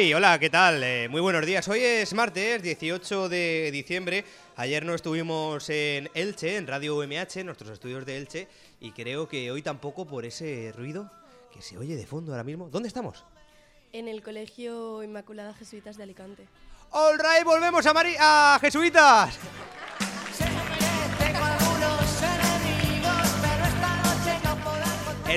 Hey, hola, ¿qué tal? Eh, muy buenos días. Hoy es martes 18 de diciembre. Ayer no estuvimos en Elche, en Radio UMH, en nuestros estudios de Elche, y creo que hoy tampoco por ese ruido que se oye de fondo ahora mismo. ¿Dónde estamos? En el Colegio Inmaculada Jesuitas de Alicante. All right, volvemos a, Mari a Jesuitas.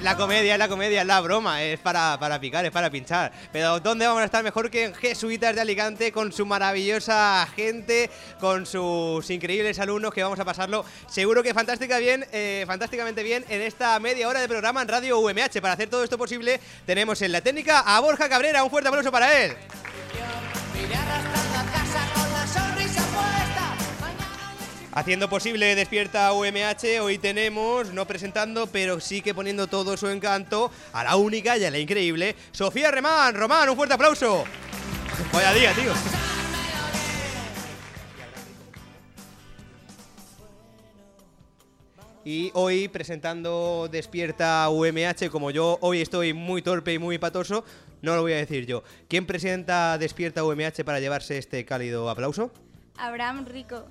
La comedia, es la comedia, es la broma, es para, para picar, es para pinchar. Pero ¿dónde vamos a estar mejor que en Jesuitas de Alicante con su maravillosa gente, con sus increíbles alumnos que vamos a pasarlo seguro que fantástica bien, eh, fantásticamente bien en esta media hora de programa en Radio UMH. Para hacer todo esto posible tenemos en la técnica a Borja Cabrera, un fuerte aplauso para él. Haciendo posible Despierta UMH, hoy tenemos, no presentando, pero sí que poniendo todo su encanto a la única y a la increíble Sofía Remán. Román, un fuerte aplauso. Vaya día, tío. Y hoy presentando Despierta UMH, como yo hoy estoy muy torpe y muy patoso, no lo voy a decir yo. ¿Quién presenta Despierta UMH para llevarse este cálido aplauso? Abraham Rico.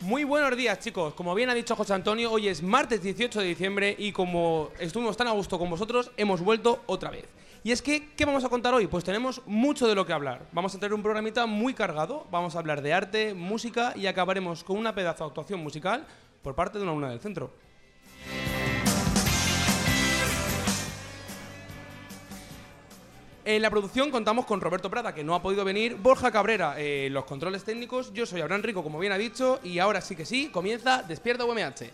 Muy buenos días chicos, como bien ha dicho José Antonio, hoy es martes 18 de diciembre y como estuvimos tan a gusto con vosotros, hemos vuelto otra vez. Y es que, ¿qué vamos a contar hoy? Pues tenemos mucho de lo que hablar. Vamos a tener un programita muy cargado, vamos a hablar de arte, música y acabaremos con una pedazo de actuación musical por parte de una alumna del centro. En la producción contamos con Roberto Prada, que no ha podido venir, Borja Cabrera, eh, los controles técnicos, yo soy Abraham Rico, como bien ha dicho, y ahora sí que sí, comienza Despierta UMH.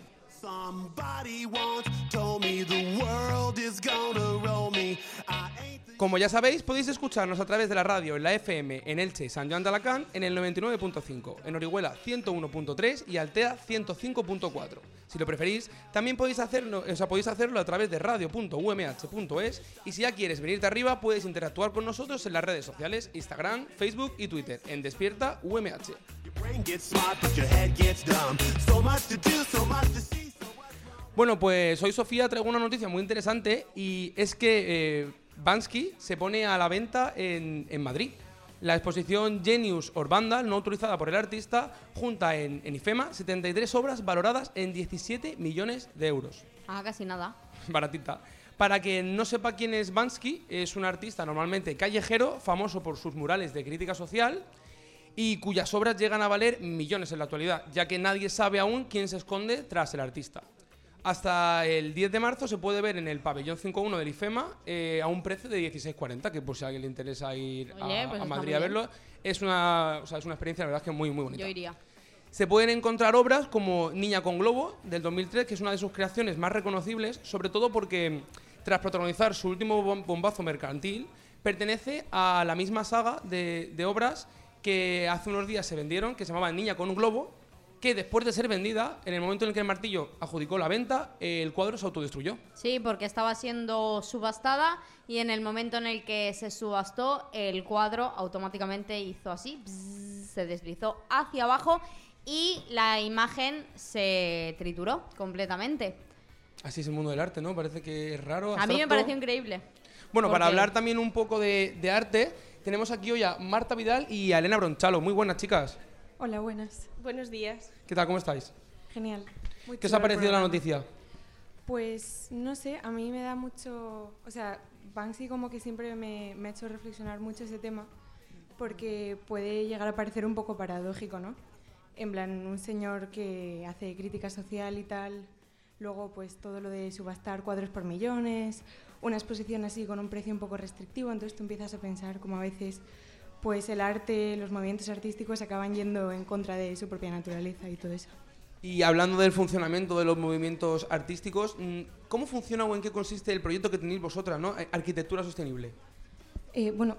Como ya sabéis, podéis escucharnos a través de la radio en la FM en Elche San Joan de Alacant en el 99.5, en Orihuela 101.3 y Altea 105.4. Si lo preferís, también podéis hacerlo, o sea, podéis hacerlo a través de radio.umh.es y si ya quieres venirte arriba, puedes interactuar con nosotros en las redes sociales, Instagram, Facebook y Twitter, en Despierta UMH. Bueno, pues hoy Sofía traigo una noticia muy interesante y es que eh, Bansky se pone a la venta en, en Madrid. La exposición Genius Orbanda, no autorizada por el artista, junta en, en IFEMA 73 obras valoradas en 17 millones de euros. Ah, casi nada. Baratita. Para quien no sepa quién es Bansky, es un artista normalmente callejero, famoso por sus murales de crítica social y cuyas obras llegan a valer millones en la actualidad, ya que nadie sabe aún quién se esconde tras el artista. Hasta el 10 de marzo se puede ver en el pabellón 5.1 del IFEMA eh, a un precio de 16.40, que por si a alguien le interesa ir a- Oye, a, pues está Madrid a verlo, es una, o sea, es una experiencia, la verdad, es que muy, muy bonita. Yo iría. Se pueden encontrar obras como Niña con Globo, del 2003, que es una de sus creaciones más reconocibles, sobre todo porque, tras protagonizar su último bom- bombazo mercantil, pertenece a la misma saga de, de obras que hace unos días se vendieron, que se llamaba Niña con un Globo, que después de ser vendida, en el momento en el que el martillo adjudicó la venta, el cuadro se autodestruyó. Sí, porque estaba siendo subastada y en el momento en el que se subastó, el cuadro automáticamente hizo así, se deslizó hacia abajo y la imagen se trituró completamente. Así es el mundo del arte, ¿no? Parece que es raro. A mí me pareció increíble. Bueno, para hablar también un poco de, de arte, tenemos aquí hoy a Marta Vidal y a Elena Bronchalo. Muy buenas, chicas. Hola, buenas. Buenos días. ¿Qué tal? ¿Cómo estáis? Genial. Muy ¿Qué os ha parecido la noticia? Pues no sé, a mí me da mucho. O sea, Banksy como que siempre me, me ha hecho reflexionar mucho ese tema, porque puede llegar a parecer un poco paradójico, ¿no? En plan, un señor que hace crítica social y tal, Luego, pues todo lo de subastar cuadros por millones, una exposición así con un precio un poco restrictivo, entonces tú empiezas a pensar como a veces pues el arte, los movimientos artísticos acaban yendo en contra de su propia naturaleza y todo eso. Y hablando del funcionamiento de los movimientos artísticos, mm, ¿cómo funciona o en qué consiste el proyecto que tenéis vosotras, ¿no? Eh, Arquitectura sostenible. Eh, bueno,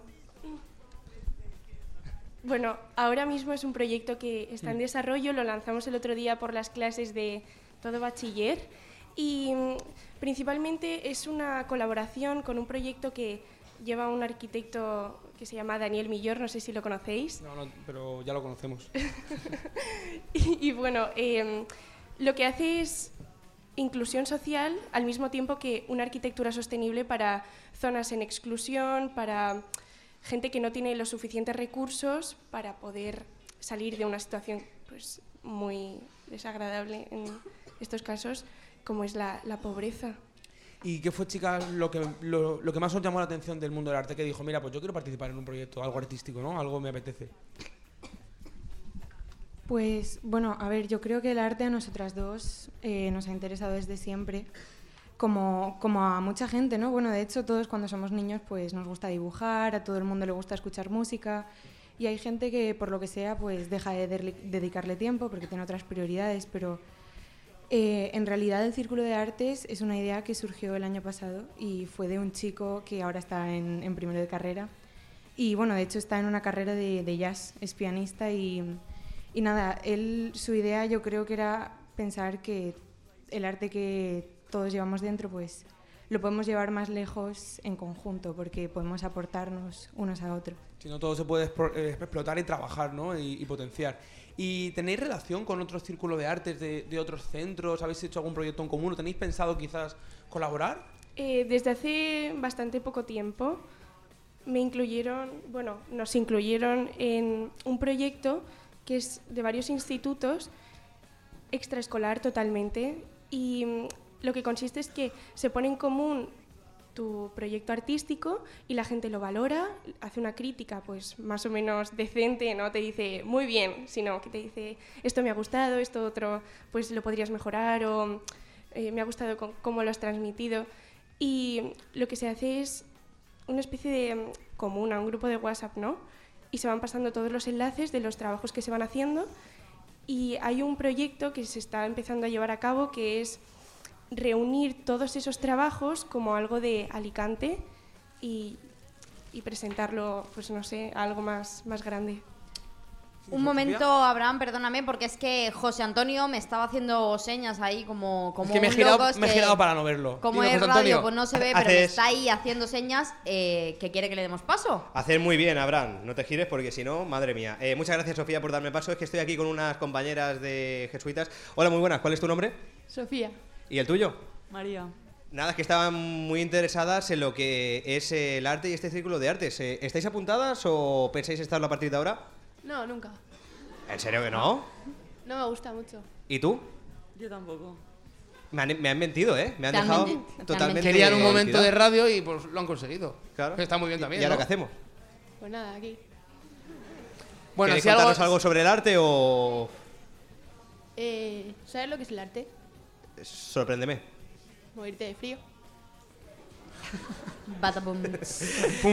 Bueno, ahora mismo es un proyecto que está en desarrollo, lo lanzamos el otro día por las clases de todo bachiller y mm, principalmente es una colaboración con un proyecto que lleva un arquitecto que se llama Daniel Millor, no sé si lo conocéis. No, no, pero ya lo conocemos. Y, y bueno, eh, lo que hace es inclusión social al mismo tiempo que una arquitectura sostenible para zonas en exclusión, para gente que no tiene los suficientes recursos para poder salir de una situación pues, muy desagradable en estos casos, como es la, la pobreza. ¿Y qué fue, chicas, lo que, lo, lo que más os llamó la atención del mundo del arte? Que dijo, mira, pues yo quiero participar en un proyecto, algo artístico, ¿no? Algo me apetece. Pues bueno, a ver, yo creo que el arte a nosotras dos eh, nos ha interesado desde siempre, como, como a mucha gente, ¿no? Bueno, de hecho todos cuando somos niños pues nos gusta dibujar, a todo el mundo le gusta escuchar música y hay gente que por lo que sea pues deja de dedicarle tiempo porque tiene otras prioridades, pero eh, en realidad el Círculo de Artes es una idea que surgió el año pasado y fue de un chico que ahora está en, en primero de carrera y bueno, de hecho está en una carrera de, de jazz, es pianista y, y nada, él, su idea yo creo que era pensar que el arte que todos llevamos dentro, pues lo podemos llevar más lejos en conjunto, porque podemos aportarnos unos a otros. Si no, todo se puede eh, explotar y trabajar, ¿no? Y, y potenciar. ¿Y tenéis relación con otros círculos de artes de, otros centros? ¿Habéis hecho algún proyecto en común? ¿O tenéis pensado quizás colaborar? Eh, desde hace bastante poco tiempo me incluyeron, bueno, nos incluyeron en un proyecto que es de varios institutos, extraescolar totalmente, y mm, lo que consiste es que se pone en común tu proyecto artístico y la gente lo valora, hace una crítica pues más o menos decente, no te dice muy bien, sino que te dice esto me ha gustado, esto otro pues lo podrías mejorar o eh, me ha gustado cómo lo has transmitido. Y lo que se hace es una especie de mm, comuna, un grupo de WhatsApp, ¿no? Y se van pasando todos los enlaces de los trabajos que se van haciendo y hay un proyecto que se está empezando a llevar a cabo que es reunir todos esos trabajos como algo de Alicante y, y presentarlo, pues no sé, a algo más, más grande. Un momento, Abraham, perdóname, porque es que José Antonio me estaba haciendo señas ahí como, como es que me he girado, loco, es me he que girado para no verlo. Como Dime, es José radio, Antonio. pues no se ve, pero me está ahí haciendo señas eh, que quiere que le demos paso. Hacer muy bien, Abraham. No te gires porque si no, madre mía. Eh, muchas gracias, Sofía, por darme paso. Es que estoy aquí con unas compañeras de jesuitas. Hola, muy buenas. ¿Cuál es tu nombre? Sofía. ¿Y el tuyo? María. Nada, es que estaban muy interesadas en lo que es el arte y este círculo de artes. Eh, ¿Estáis apuntadas o pensáis estarlo a partir de ahora? No, nunca. ¿En serio que no? No me gusta mucho. ¿Y tú? Yo tampoco. Me han, me han mentido, ¿eh? Me han dejado menti- te han totalmente. Querían un momento de radio y pues lo han conseguido. Claro. Está muy bien ¿Y- también. ¿Y ahora ¿no? qué hacemos? Pues nada, aquí. Bueno, ¿Queréis si algo, algo sobre el arte o.? Eh, ¿Sabes lo que es el arte? Sorpréndeme. Morirte de frío.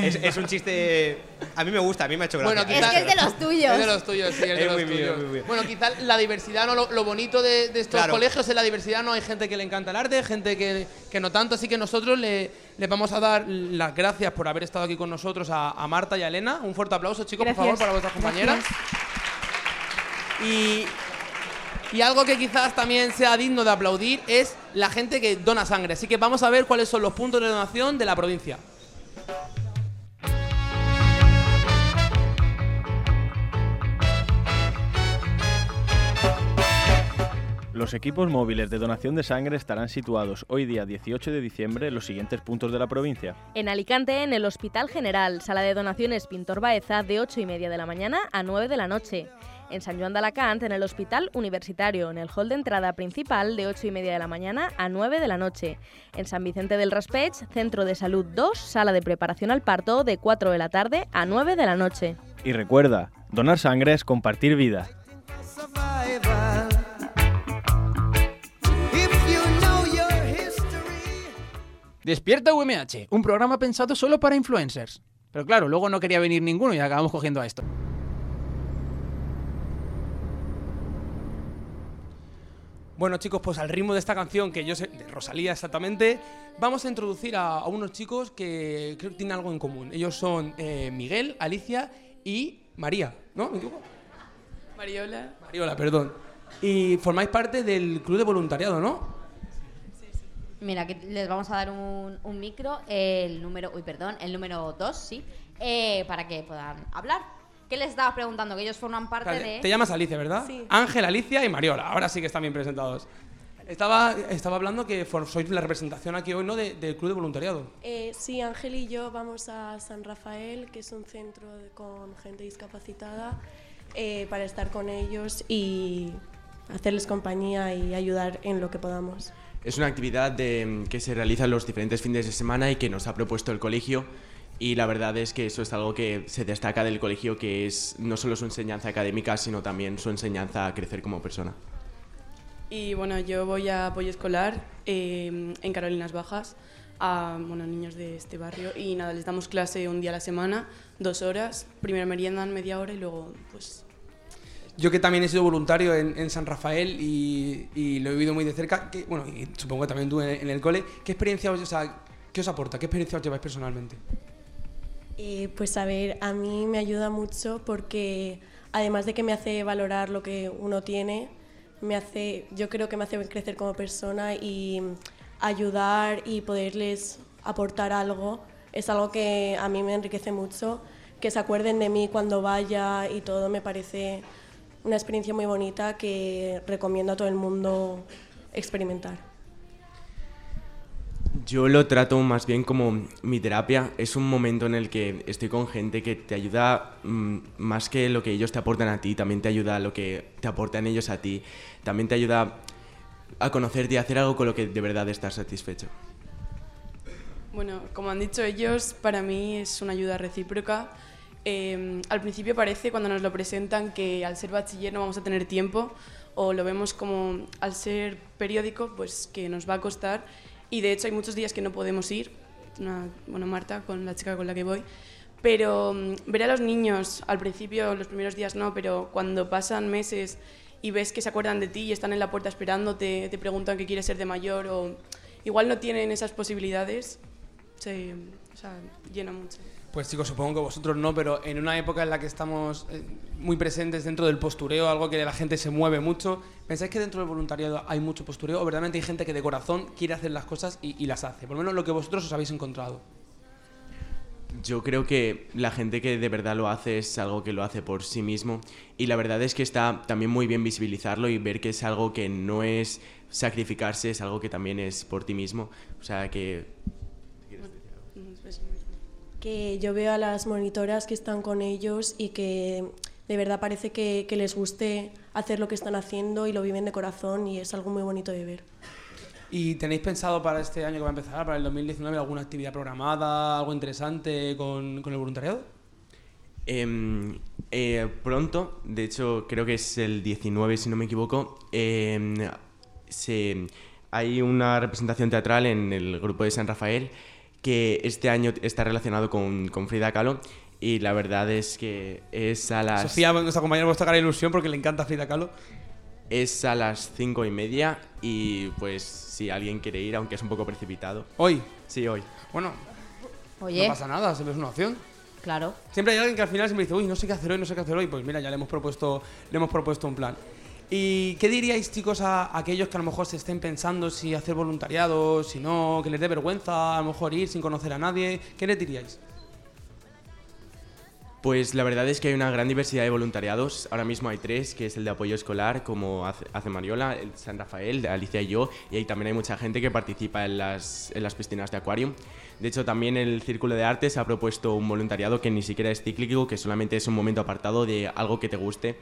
Es, es un chiste. A mí me gusta, a mí me ha hecho gracia. Bueno, es quizá- que es de los tuyos. Es de los tuyos, sí, es de Es los muy mío, tuyos. muy mío. Bueno, quizás la diversidad, ¿no? Lo, lo bonito de, de estos Claro. colegios es la diversidad, ¿no? Hay gente que le encanta el arte, gente que, que no tanto, así que nosotros le, le vamos a dar las gracias por haber estado aquí con nosotros a, a Marta y a Elena. Un fuerte aplauso, chicos, por favor, Gracias. para vuestras compañeras. Y, y algo que quizás también sea digno de aplaudir es la gente que dona sangre. Así que vamos a ver cuáles son los puntos de donación de la provincia. Los equipos móviles de donación de sangre estarán situados hoy día 18 de diciembre en los siguientes puntos de la provincia. En Alicante, en el Hospital General, sala de donaciones Pintor Baeza, de 8 y media de la mañana a 9 de la noche. En San Joan de Alacant, en el Hospital Universitario, en el hall de entrada principal, de 8 y media de la mañana a 9 de la noche. En San Vicente del Raspech, Centro de Salud 2, sala de preparación al parto, de 4 de la tarde a 9 de la noche. Y recuerda, donar sangre es compartir vida. Despierta UMH, un programa pensado solo para influencers. Pero claro, luego no quería venir ninguno y acabamos cogiendo a esto. Bueno, chicos, pues al ritmo de esta canción, que yo sé, de Rosalía exactamente, vamos a introducir a, a unos chicos que creo que tienen algo en común. Ellos son eh, Miguel, Alicia y María, ¿no? Mariola. Mariola, perdón. Y formáis parte del club de voluntariado, ¿no? Mira, que les vamos a dar un, un micro, el número, uy, perdón, el número 2, sí, eh, para que puedan hablar. ¿Qué les estabas preguntando? Que ellos forman parte de... Te llamas Alicia, ¿verdad? Sí. Ángel, Alicia y Mariola. Ahora sí que están bien presentados. Estaba, estaba hablando que for- sois la representación aquí hoy, ¿no? de- del club de voluntariado. Eh, sí, Ángel y yo vamos a San Rafael, que es un centro de- con gente discapacitada, eh, para estar con ellos y hacerles compañía y ayudar en lo que podamos. Es una actividad de- que se realiza los diferentes fines de semana y que nos ha propuesto el colegio. Y la verdad es que eso es algo que se destaca del colegio, que es no solo su enseñanza académica, sino también su enseñanza a crecer como persona. Y bueno, yo voy a apoyo escolar eh, en Carolinas Bajas a bueno, niños de este barrio y nada, les damos clase un día a la semana, dos horas, primero meriendan media hora y luego pues Yo que también he sido voluntario en, en San Rafael y, y lo he vivido muy de cerca, que, bueno, y supongo que también tú en, en el cole, ¿qué experiencia os, o sea, ¿qué os aporta? ¿Qué experiencia os lleváis personalmente? Pues a ver, a mí me ayuda mucho porque además de que me hace valorar lo que uno tiene, me hace, yo creo que me hace crecer como persona y ayudar y poderles aportar algo es algo que a mí me enriquece mucho. Que se acuerden de mí cuando vaya y todo me parece una experiencia muy bonita que recomiendo a todo el mundo experimentar. Yo lo trato más bien como mi terapia. Es un momento en el que estoy con gente que te ayuda mm, más que lo que ellos te aportan a ti, también te ayuda a lo que te aportan ellos a ti. También te ayuda a conocerte y a hacer algo con lo que de verdad estás satisfecho. Bueno, como han dicho ellos, para mí es una ayuda recíproca. Eh, al principio parece, cuando nos lo presentan, que al ser bachiller no vamos a tener tiempo, o lo vemos como al ser periódico, pues que nos va a costar. Y de hecho hay muchos días que no podemos ir, una- bueno, Marta, con la chica con la que voy. Pero mm, ver a los niños, al principio, los primeros días no, pero cuando pasan meses y ves que se acuerdan de ti y están en la puerta esperándote, te preguntan qué quieres ser de mayor o igual no tienen esas posibilidades, se o sea, llena mucho. Pues chicos, supongo que vosotros no, pero en una época en la que estamos eh, muy presentes dentro del postureo, algo que la gente se mueve mucho, ¿pensáis que dentro del voluntariado hay mucho postureo o verdaderamente hay gente que de corazón quiere hacer las cosas y, y las hace? Por lo menos lo que vosotros os habéis encontrado. Yo creo que la gente que de verdad lo hace es algo que lo hace por sí mismo y la verdad es que está también muy bien visibilizarlo y ver que es algo que no es sacrificarse, es algo que también es por ti mismo. O sea que que yo veo a las monitoras que están con ellos y que de verdad parece que, que les guste hacer lo que están haciendo y lo viven de corazón y es algo muy bonito de ver. ¿Y tenéis pensado para este año que va a empezar, para el 2019, alguna actividad programada, algo interesante con, con el voluntariado? Em, eh, pronto, de hecho creo que es el 19 si no me equivoco, em, se, hay una representación teatral en el grupo de San Rafael que este año está relacionado con, con Frida Kahlo y la verdad es que es a las... Sofía, nuestra compañera, vuestra cara de ilusión porque le encanta Frida Kahlo. Es a las cinco y media y pues si alguien quiere ir, aunque es un poco precipitado. ¿Hoy? Sí, hoy. Bueno, Oye. no pasa nada, siempre es una opción. Claro. Siempre hay alguien que al final siempre dice, uy, no sé qué hacer hoy, no sé qué hacer hoy. Pues mira, ya le hemos propuesto, le hemos propuesto un plan. ¿Y qué diríais, chicos, a aquellos que a lo mejor se estén pensando si hacer voluntariado, si no, que les dé vergüenza, a lo mejor ir sin conocer a nadie? ¿Qué les diríais? Pues la verdad es que hay una gran diversidad de voluntariados. Ahora mismo hay tres, que es el de apoyo escolar, como hace, Mariola, el San Rafael, Alicia y yo, y ahí también hay mucha gente que participa en las, en las piscinas de acuario. De hecho, también el Círculo de Artes ha propuesto un voluntariado que ni siquiera es cíclico, que solamente es un momento apartado de algo que te guste.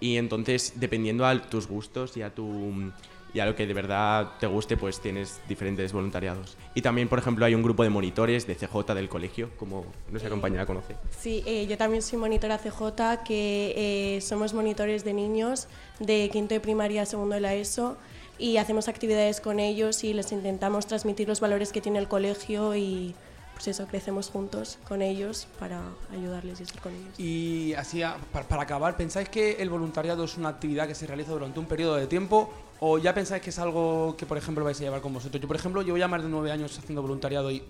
Y entonces, dependiendo a tus gustos y a tu y a lo que de verdad te guste, pues tienes diferentes voluntariados. Y también, por ejemplo, hay un grupo de monitores de CJ del colegio, como nuestra compañera conoce. Sí, eh, yo también soy monitora CJ, que eh, somos monitores de niños de quinto de primaria a segundo de la ESO y hacemos actividades con ellos y les intentamos transmitir los valores que tiene el colegio y pues eso, crecemos juntos con ellos para ayudarles y estar con ellos. Y así, para, acabar, ¿pensáis que el voluntariado es una actividad que se realiza durante un periodo de tiempo o ya pensáis que es algo que, por ejemplo, vais a llevar con vosotros? Yo, por ejemplo, llevo ya más de nueve años haciendo voluntariado y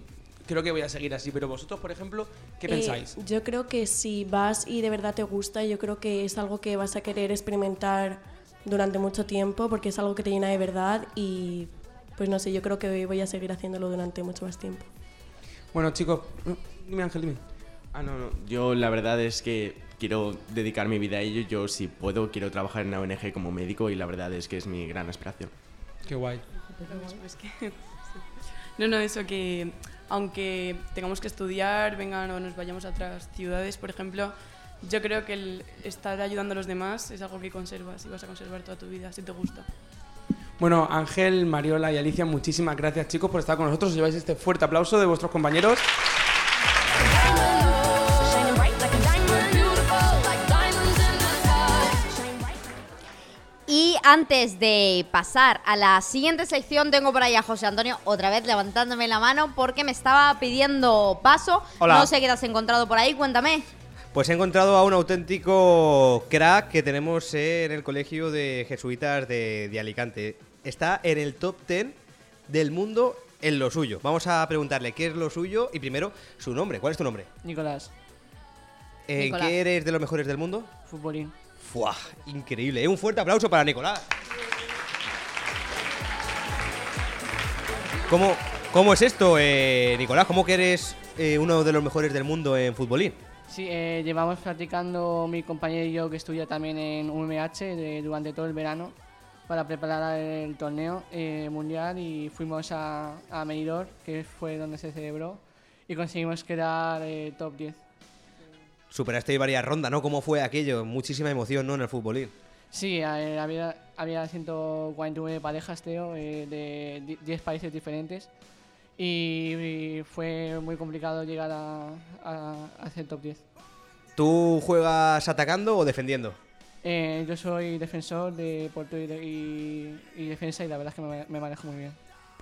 creo que voy a seguir así, pero vosotros, por ejemplo, ¿qué Eh, pensáis? yo creo que si vas y de verdad te gusta, yo creo que es algo que vas a querer experimentar durante mucho tiempo porque es algo que te llena de verdad y pues no sé, yo creo que voy a seguir haciéndolo durante mucho más tiempo. Bueno, chicos, mm, dime Ángel, dime. Ah, no, no. Yo la verdad es que quiero dedicar mi vida a ello. Yo, si puedo, quiero trabajar en una ONG como médico y la verdad es que es mi gran aspiración. Qué guay. No, no, eso que aunque tengamos que estudiar, vengan o nos vayamos a otras ciudades, por ejemplo, yo creo que el estar ayudando a los demás es algo que conservas y vas a conservar toda tu vida si te gusta. Bueno, Ángel, Mariola y Alicia, muchísimas gracias, chicos, por estar con nosotros. Os lleváis este fuerte aplauso de vuestros compañeros. Y antes de pasar a la siguiente sección, tengo por ahí a José Antonio otra vez levantándome la mano porque me estaba pidiendo paso. Hola. No sé qué te has encontrado por ahí, cuéntame. Pues he encontrado a un auténtico crack que tenemos en el colegio de jesuitas de, de Alicante. Está en el top 10 del mundo en lo suyo. Vamos a preguntarle qué es lo suyo y primero su nombre. ¿Cuál es tu nombre? Nicolás, ¿En Nicolás. qué eres de los mejores del mundo? futbolín. ¡Fua! Increíble. ¿eh? Un fuerte aplauso para Nicolás. ¿Cómo, cómo es esto, eh, Nicolás? ¿Cómo que eres eh, uno de los mejores del mundo en futbolín? Sí, eh, llevamos practicando mi compañero y yo que estudia también en UMH durante todo el verano para preparar el torneo eh, mundial y fuimos a, a que fue donde se celebró, y conseguimos quedar eh, top 10. Superaste varias rondas, ¿no? ¿Cómo fue aquello? Muchísima emoción, ¿no? En el futbolín. Sí, eh, había, había 149 parejas, Teo, eh, de di- 10 países diferentes. Y, y fue muy complicado llegar a, a, a hacer top 10. ¿Tú juegas atacando o defendiendo? Eh, yo soy defensor de portero y, de- y- y defensa y la verdad es que me, me manejo muy bien.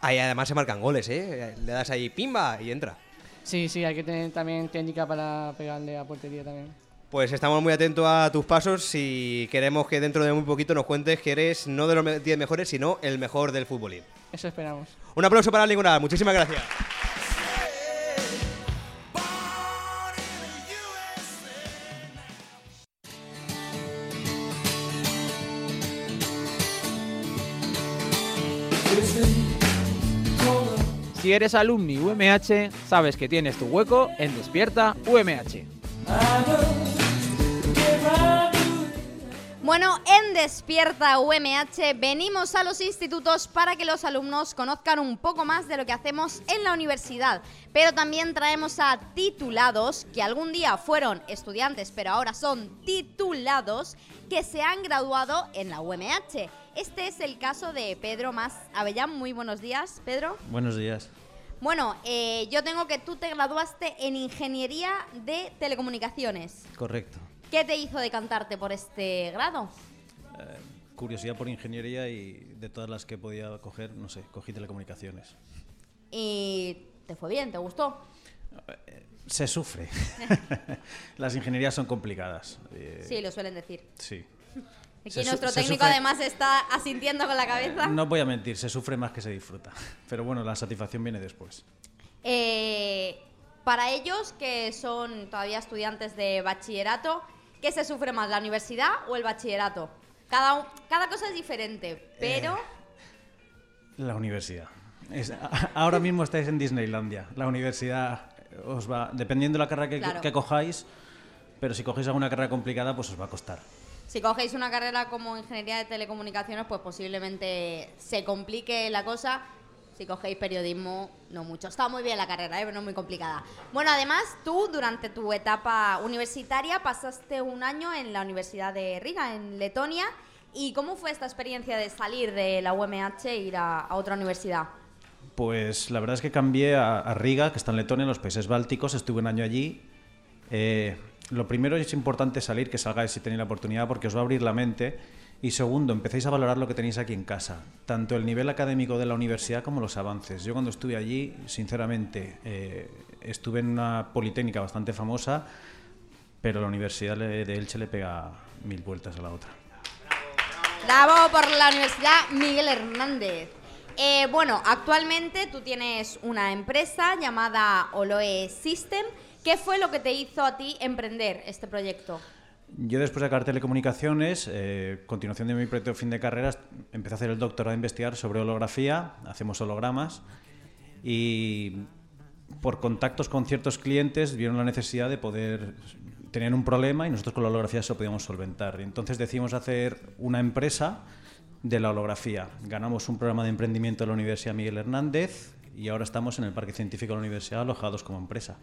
Ahí además se marcan goles, ¿eh? Le das ahí pimba y entra. Sí, sí, hay que tener también técnica para pegarle a portería también. Pues estamos muy atentos a tus pasos y queremos que dentro de muy poquito nos cuentes que eres no de los me- 10 mejores, sino el mejor del futbolín. Eso esperamos. Un aplauso para Nicolás, muchísimas gracias. Si eres alumni UMH, sabes que tienes tu hueco en Despierta UMH. Bueno, en Despierta UMH venimos a los institutos para que los alumnos conozcan un poco más de lo que hacemos en la universidad, pero también traemos a titulados que algún día fueron estudiantes, pero ahora son titulados que se han graduado en la UMH. Este es el caso de Pedro Más Avellán. Muy buenos días, Pedro. Buenos días. Bueno, eh, yo tengo que tú te graduaste en Ingeniería de Telecomunicaciones. Correcto. ¿Qué te hizo decantarte por este grado? Eh, curiosidad por ingeniería y de todas las que podía coger, no sé, cogí telecomunicaciones. ¿Y te fue bien? ¿Te gustó? Se sufre. las ingenierías son complicadas. eh, Sí, lo suelen decir. Sí. Aquí Se nuestro técnico sufre- además está asintiendo con la cabeza. No voy a mentir, se sufre más que se disfruta. Pero bueno, la satisfacción viene después. Eh, para ellos que son todavía estudiantes de bachillerato, ¿qué se sufre más, la universidad o el bachillerato? Cada, cada cosa es diferente, pero La universidad. Es- ahora mismo estáis en Disneylandia. La universidad os va, dependiendo de la carrera que, Claro. que cojáis, pero si cogéis alguna carrera complicada, pues os va a costar. Si cogéis una carrera como ingeniería de telecomunicaciones, pues posiblemente se complique la cosa. Si cogéis periodismo, no mucho. Está muy bien la carrera, ¿eh? pero no muy complicada. Bueno, además, tú durante tu etapa universitaria pasaste un año en la Universidad de Riga, en Letonia. ¿Y cómo fue esta experiencia de salir de la UMH e ir a, otra universidad? Pues la verdad es que cambié a, a Riga, que está en Letonia, en los países bálticos. Estuve un año allí. Eh, lo primero es importante salir, que salgáis si tenéis la oportunidad, porque os va a abrir la mente Y segundo, empecéis a valorar lo que tenéis aquí en casa, tanto el nivel académico de la universidad como los avances. Yo cuando estuve allí, sinceramente, eh, estuve en una politécnica bastante famosa, pero la Universidad de Elche le pega mil vueltas a la otra. Bravo por la Universidad Miguel Hernández. Eh, bueno, actualmente tú tienes una empresa llamada Oloe System. ¿Qué fue lo que te hizo a ti emprender este proyecto? Yo después de acabar telecomunicaciones, eh, continuación de mi proyecto de fin de carreras, empecé a hacer el doctorado a investigar sobre holografía, hacemos hologramas y por contactos con ciertos clientes vieron la necesidad de poder tener un problema y nosotros con la holografía eso podíamos solventar. Entonces decidimos hacer una empresa de la holografía. Ganamos un programa de emprendimiento de la Universidad Miguel Hernández y ahora estamos en el Parque Científico de la Universidad alojados como empresa.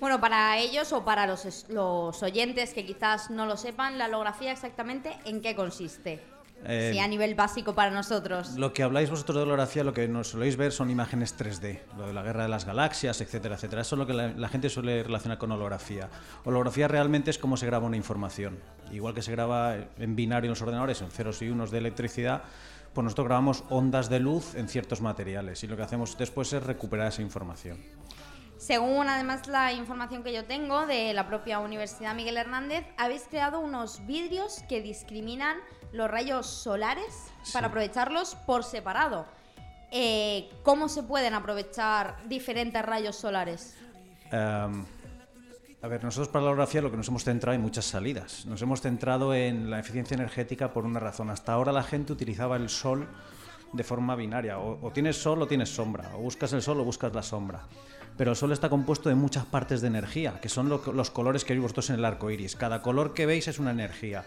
Bueno, para ellos o para los, es- los oyentes que quizás no lo sepan, la holografía exactamente en qué consiste. Eh, sí, a nivel básico para nosotros. Lo que habláis vosotros de holografía, lo que nos soléis ver son imágenes 3D, lo de la guerra de las galaxias, etcétera, etcétera. Eso es lo que la, la gente suele relacionar con holografía. Holografía realmente es cómo se graba una información. Igual que se graba en binario en los ordenadores, en ceros y unos de electricidad, pues nosotros grabamos ondas de luz en ciertos materiales y lo que hacemos después es recuperar esa información. Según además la información que yo tengo de la propia Universidad Miguel Hernández, habéis creado unos vidrios que discriminan los rayos solares para aprovecharlos por separado. Eh, ¿Cómo se pueden aprovechar diferentes rayos solares? Em, a ver, nosotros para la holografía lo que nos hemos centrado en muchas salidas. Nos hemos centrado en la eficiencia energética por una razón. Hasta ahora la gente utilizaba el sol de forma binaria. O, o tienes sol o tienes sombra. O buscas el sol o buscas la sombra. Pero el sol está compuesto de muchas partes de energía, que son los colores que veis vosotros en el arco iris. Cada color que veis es una energía.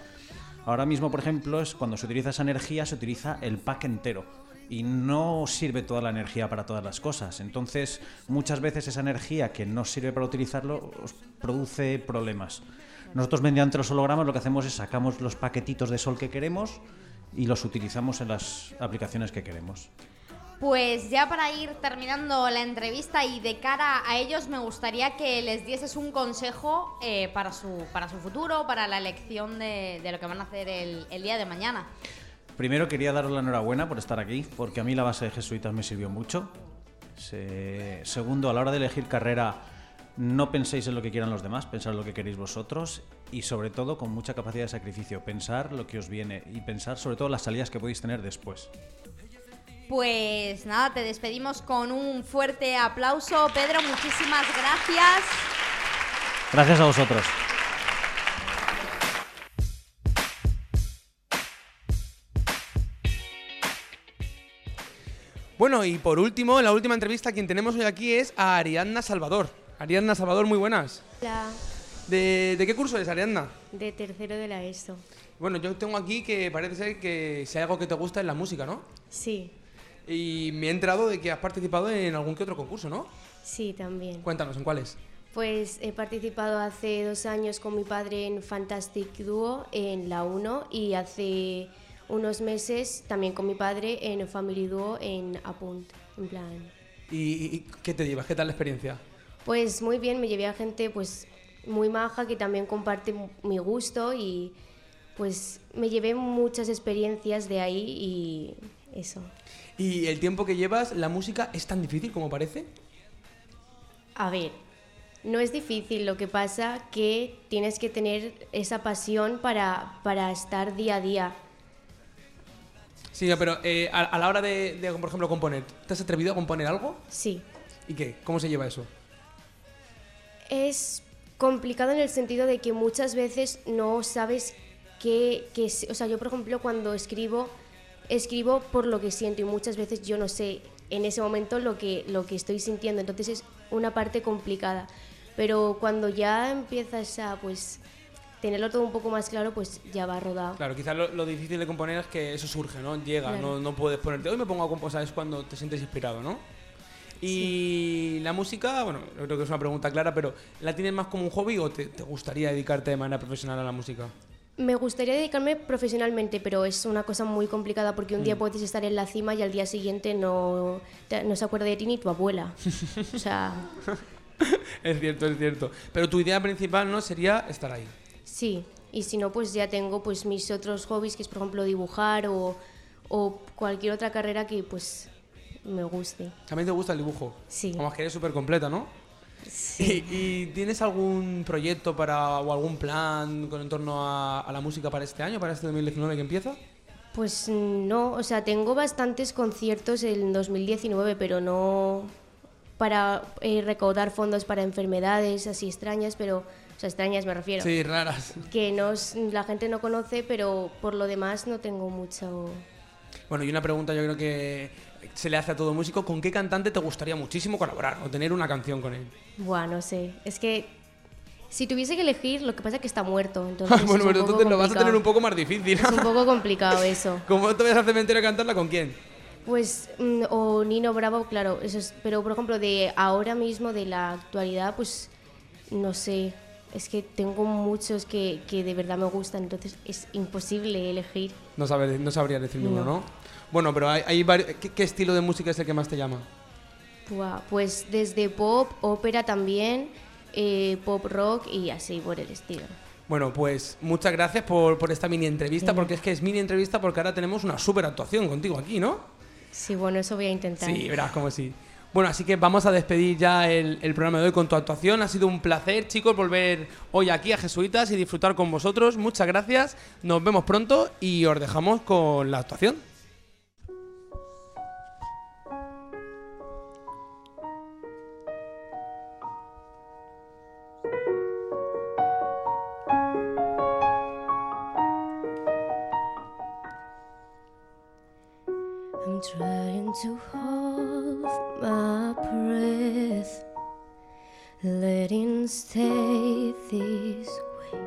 Ahora mismo, por ejemplo, es cuando se utiliza esa energía, se utiliza el pack entero. Y no sirve toda la energía para todas las cosas. Entonces, muchas veces esa energía que no sirve para utilizarlo produce problemas. Nosotros, mediante los hologramas, lo que hacemos es sacamos los paquetitos de sol que queremos y los utilizamos en las aplicaciones que queremos. Pues ya para ir terminando la entrevista y de cara a ellos me gustaría que les dieses un consejo eh, para, su, para su futuro, para la elección de, lo que van a hacer el, día de mañana. Primero quería daros la enhorabuena por estar aquí, porque a mí la base de jesuitas me sirvió mucho. Se- Segundo, a la hora de elegir carrera, no penséis en lo que quieran los demás, pensad en lo que queréis vosotros y sobre todo con mucha capacidad de sacrificio, pensar lo que os viene y pensar sobre todo las salidas que podéis tener después. Pues nada, te despedimos con un fuerte aplauso. Pedro, muchísimas gracias. Gracias a vosotros. Bueno, y por último, la última entrevista, quien tenemos hoy aquí es a Ariadna Salvador. Ariadna Salvador, muy buenas. Hola, ¿De, de qué curso es, Ariadna? de tercero de la ESO. Bueno, yo tengo aquí que parece ser que si hay algo que te gusta es la música, ¿no? Sí, Y me he enterado de que has participado en algún que otro concurso, ¿no? sí, también. Cuéntanos, ¿en cuáles? Pues he participado hace dos años con mi padre en Fantastic Duo en la 1 y hace unos meses también con mi padre en Family Duo en Apunt. En plan, ¿Y, y qué te llevas? ¿Qué tal la experiencia? pues muy bien, me llevé a gente pues muy maja que también comparte mi gusto y pues me llevé muchas experiencias de ahí y eso. ¿Y el tiempo que llevas, la música es tan difícil como parece? A ver, no es difícil, lo que pasa que tienes que tener esa pasión para, para estar día a día. Sí, pero eh, a, a la hora de, de, por ejemplo, componer, ¿te has atrevido a componer algo? Sí. ¿Y qué? ¿Cómo se lleva eso? Es complicado en el sentido de que muchas veces no sabes qué, qué o sea, yo por ejemplo cuando escribo, escribo por lo que siento y muchas veces yo no sé en ese momento lo que, lo que estoy sintiendo, entonces es una parte complicada. Pero cuando ya empiezas a pues tenerlo todo un poco más claro, pues ya va rodado. Claro, quizás lo, lo difícil de componer es que eso surge, ¿no? Llega, Claro. no, no puedes ponerte, hoy me pongo a componer, es cuando te sientes inspirado, ¿no? Y la música, bueno, creo que es una pregunta clara, pero ¿la tienes más como un hobby o te, te gustaría dedicarte de manera profesional a la música? Me gustaría dedicarme profesionalmente, pero es una cosa muy complicada porque un día Mm. puedes estar en la cima y al día siguiente no, te- no se acuerda de ti ni tu abuela. O sea, Es cierto, es cierto. Pero tu idea principal, ¿no? Sería estar ahí. sí, Y si no, pues ya tengo pues mis otros hobbies, que es por ejemplo dibujar o, o cualquier otra carrera que pues me guste. También te gusta el dibujo. Sí. Como que eres súper completa, ¿no? Sí. ¿Y, y tienes algún proyecto para o algún plan con en torno a, a la música para este año, para este 2019 que empieza? Pues no, o sea, tengo bastantes conciertos en 2019, pero no para eh, recaudar fondos para enfermedades así extrañas, pero, o sea, extrañas me refiero. Sí, raras. Que no, es- la gente no conoce, pero por lo demás no tengo mucho... Bueno, y una pregunta yo creo que se le hace a todo músico. ¿Con qué cantante te gustaría muchísimo colaborar o tener una canción con él? Buah, no sé, es que si tuviese que elegir, lo que pasa es que está muerto, entonces bueno, pero lo vas a tener un poco más difícil. Es un poco complicado eso. ¿Cómo te vas al cementerio a cantarla con quién? Pues, mm, o Nino Bravo, claro, eso es, pero por ejemplo, de ahora mismo, de la actualidad, pues, no sé, es que tengo muchos que, que de verdad me gustan, entonces es imposible elegir. No, saber, no sabría decir ninguno, No. ¿no? Bueno, pero hay, hay vari- ¿qué, qué estilo de música es el que más te llama? Pues desde pop, ópera también, eh, pop rock y así por el estilo. Bueno, pues muchas gracias por, por esta mini entrevista, Sí. porque es que es mini entrevista porque ahora tenemos una súper actuación contigo aquí, ¿no? Sí, bueno, eso voy a intentar. Sí, verás como sí. Bueno, así que vamos a despedir ya el, el programa de hoy con tu actuación. Ha sido un placer, chicos, volver hoy aquí a Jesuitas y disfrutar con vosotros. Muchas gracias. Nos vemos pronto y os dejamos con la actuación. To hold my breath, letting stay this way.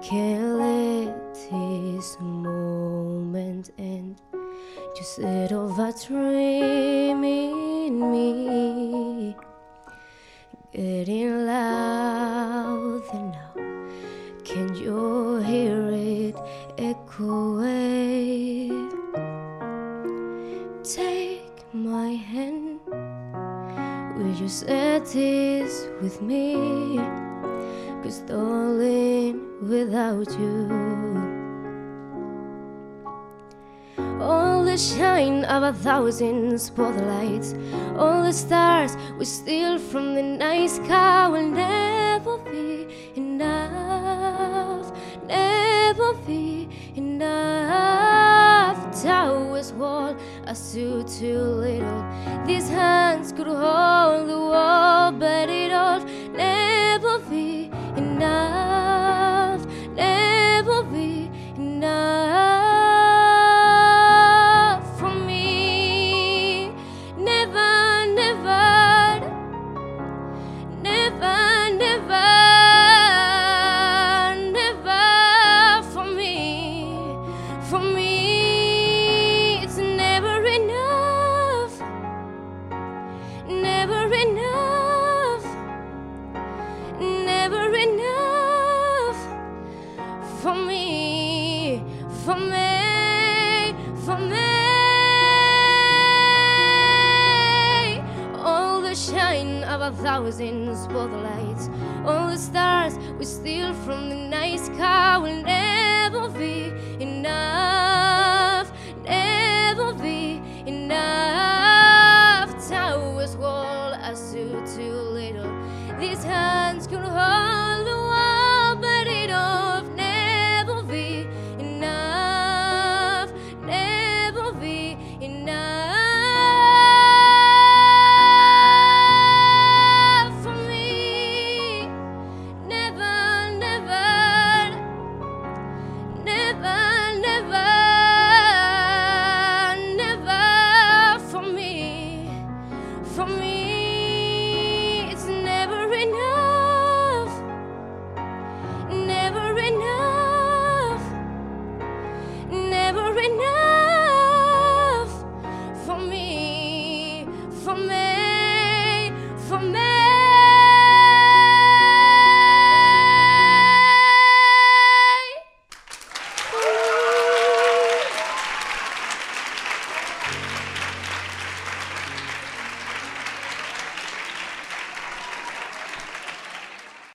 Can't let this moment end. You settle that dream in me, getting louder now. Can you hear it echoing? This with me? Cause darling, without you, all the shine of a thousand spotlights, all the stars we steal from the night sky will never be enough, never be enough. Towers wall are too too little. These hands could hold the world,